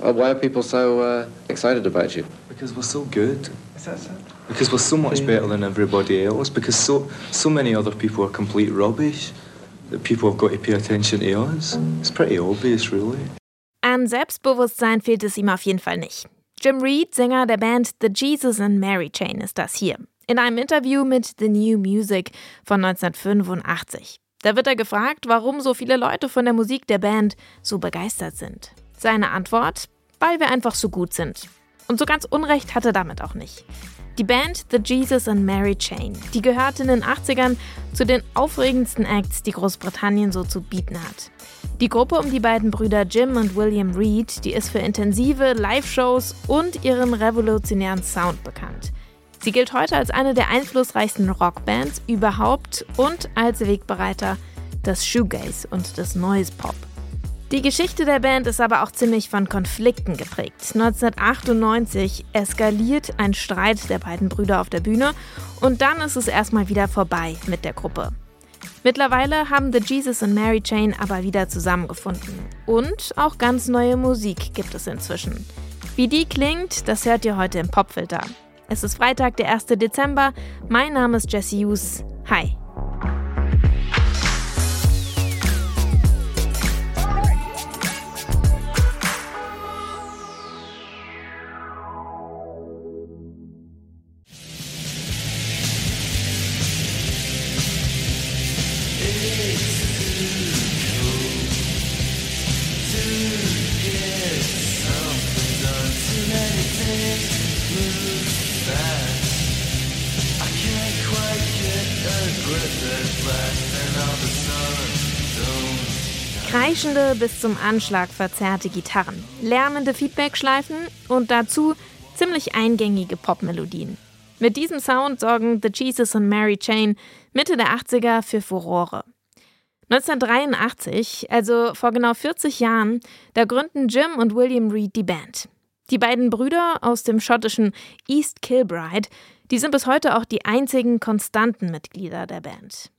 Uh, why are people so uh, excited about you? Because we're so good. Is that so? Because we're so much better than everybody else. Because so so many other people are complete rubbish. That people have got to pay attention to us. It's pretty obvious, really. An Selbstbewusstsein fehlt es ihm auf jeden Fall nicht. Jim Reed, Sänger der Band The Jesus and Mary Chain, ist das hier. In einem Interview mit The New Music von 1985. Da wird er gefragt, warum so viele Leute von der Musik der Band so begeistert sind. Seine Antwort: Weil wir einfach so gut sind. Und so ganz Unrecht hat er damit auch nicht. Die Band The Jesus and Mary Chain, die gehört in den 80ern zu den aufregendsten Acts, die Großbritannien so zu bieten hat. Die Gruppe um die beiden Brüder Jim und William Reed, die ist für intensive Live-Shows und ihren revolutionären Sound bekannt. Sie gilt heute als eine der einflussreichsten Rockbands überhaupt und als Wegbereiter des Shoegaze und des Noise Pop. Die Geschichte der Band ist aber auch ziemlich von Konflikten geprägt. 1998 eskaliert ein Streit der beiden Brüder auf der Bühne und dann ist es erstmal wieder vorbei mit der Gruppe. Mittlerweile haben The Jesus and Mary Chain aber wieder zusammengefunden. Und auch ganz neue Musik gibt es inzwischen. Wie die klingt, das hört ihr heute im Popfilter. Es ist Freitag, der 1. Dezember. Mein Name ist Jesse Hughes. Hi. Kreischende bis zum Anschlag verzerrte Gitarren, lärmende Feedbackschleifen und dazu ziemlich eingängige Popmelodien. Mit diesem Sound sorgen The Jesus und Mary Chain Mitte der 80er für Furore. 1983, also vor genau 40 Jahren, da gründen Jim und William Reed die Band. Die beiden Brüder aus dem schottischen East Kilbride, die sind bis heute auch die einzigen konstanten Mitglieder der Band.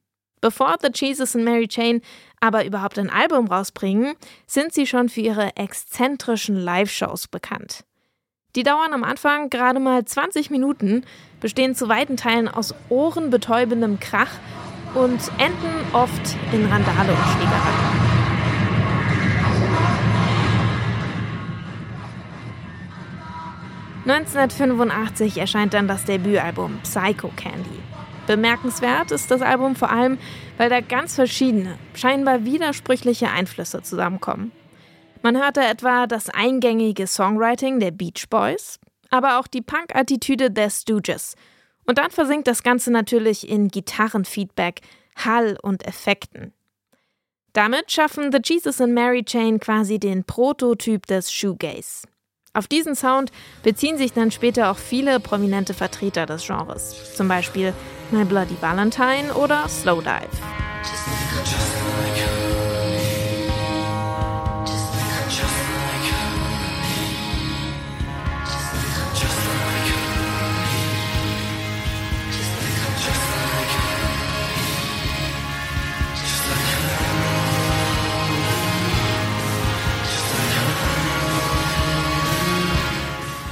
Bevor The Jesus and Mary Chain aber überhaupt ein Album rausbringen, sind sie schon für ihre exzentrischen Live-Shows bekannt. Die dauern am Anfang gerade mal 20 Minuten, bestehen zu weiten Teilen aus ohrenbetäubendem Krach und enden oft in Randale und Schlägerei. ...1985 erscheint dann das Debütalbum Psycho Candy. Bemerkenswert ist das Album vor allem, weil da ganz verschiedene, scheinbar widersprüchliche Einflüsse zusammenkommen. Man hört da etwa das eingängige Songwriting der Beach Boys, aber auch die Punk-Attitüde der Stooges – und dann versinkt das Ganze natürlich in Gitarrenfeedback, Hall und Effekten. Damit schaffen The Jesus and Mary Chain quasi den Prototyp des Shoegaze. Auf diesen Sound beziehen sich dann später auch viele prominente Vertreter des Genres, zum Beispiel My Bloody Valentine oder Slowdive.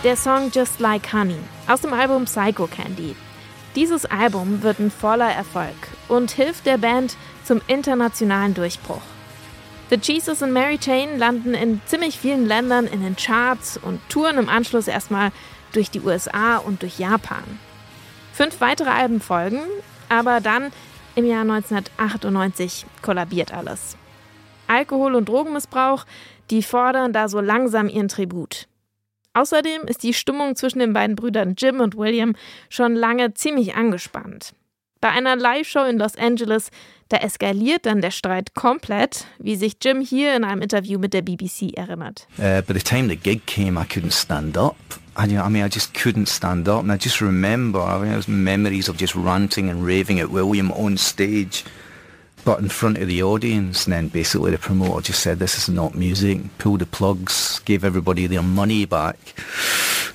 Der Song Just Like Honey aus dem Album Psycho Candy. Dieses Album wird ein voller Erfolg und hilft der Band zum internationalen Durchbruch. The Jesus and Mary Chain landen in ziemlich vielen Ländern in den Charts und touren im Anschluss erstmal durch die USA und durch Japan. Fünf weitere Alben folgen, aber dann im Jahr 1998 kollabiert alles. Alkohol- und Drogenmissbrauch, die fordern da so langsam ihren Tribut. Außerdem ist die Stimmung zwischen den beiden Brüdern Jim und William schon lange ziemlich angespannt. Bei einer Live-Show in Los Angeles, da eskaliert dann der Streit komplett, wie sich Jim hier in einem Interview mit der BBC erinnert. Uh, by the time the gig came, I couldn't stand up. I, I mean, I just couldn't stand up, and I just remember, I mean, it was memories of just ranting and raving at William on stage. But in front of the audience. And then basically the promoter just said, this is not music, pulled the plugs, gave everybody their money back.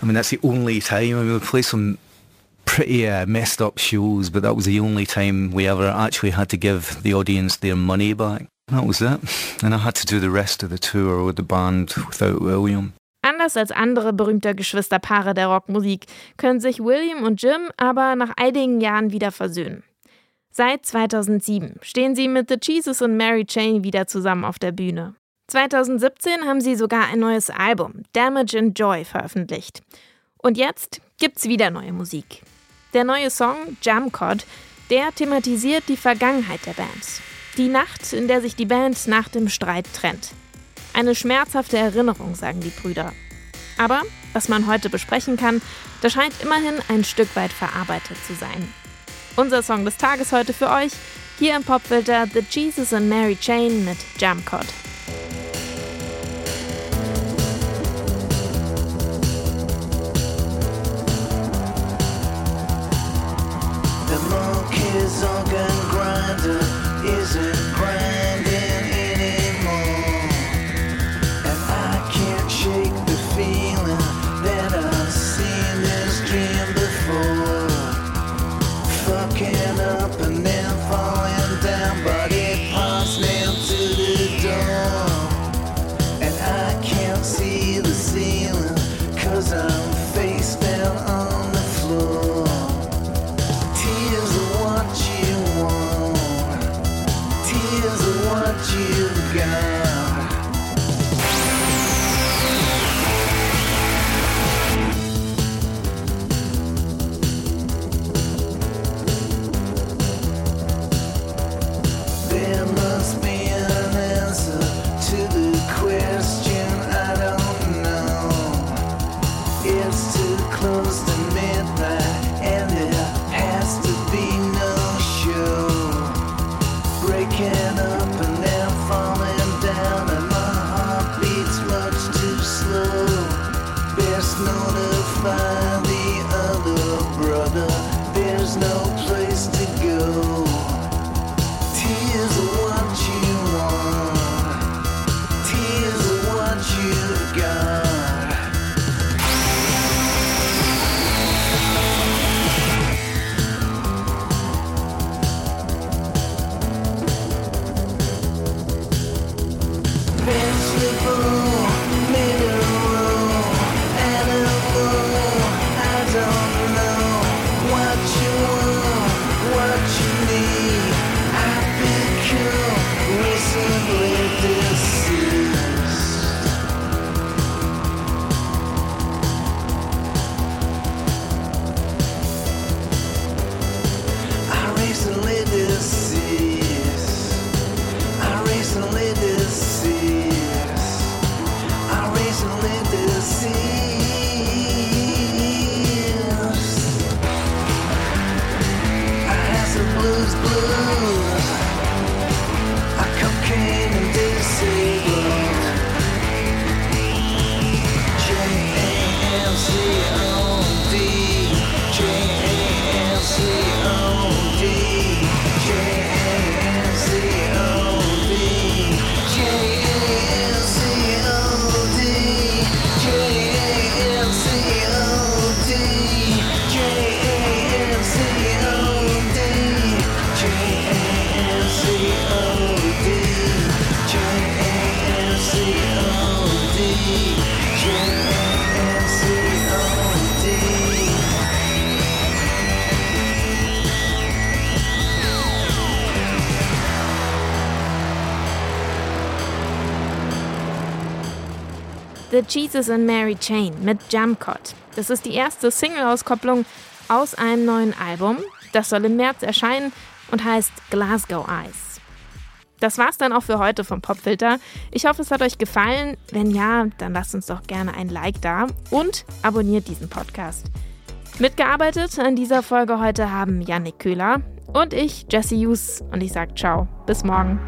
I mean, that's the only time. I mean, we played some pretty uh, messed up shows, but that was the only time we ever actually had to give the audience their money back. That was it. And I had to do the rest of the tour with the band without William. Anders als andere berühmte Geschwisterpaare der Rockmusik können sich William und Jim aber nach einigen Jahren wieder versöhnen. Seit 2007 stehen sie mit The Jesus und Mary Chain wieder zusammen auf der Bühne. 2017 haben sie sogar ein neues Album, Damage and Joy, veröffentlicht. Und jetzt gibt's wieder neue Musik. Der neue Song Jamcod, der thematisiert die Vergangenheit der Band. Die Nacht, in der sich die Band nach dem Streit trennt. Eine schmerzhafte Erinnerung, sagen die Brüder. Aber was man heute besprechen kann, das scheint immerhin ein Stück weit verarbeitet zu sein. Unser Song des Tages heute für euch, hier im Popfilter The Jesus and Mary Chain mit Jam gone. gasoline. The Jesus and Mary Chain mit Jamcot. Das ist die erste Single-Auskopplung aus einem neuen Album. Das soll im März erscheinen und heißt Glasgow Eyes. Das war's dann auch für heute vom Popfilter. Ich hoffe, es hat euch gefallen. Wenn ja, dann lasst uns doch gerne ein Like da und abonniert diesen Podcast. Mitgearbeitet an dieser Folge heute haben Yannick Köhler und ich, Jesse Hughes. Und ich sage ciao. Bis morgen.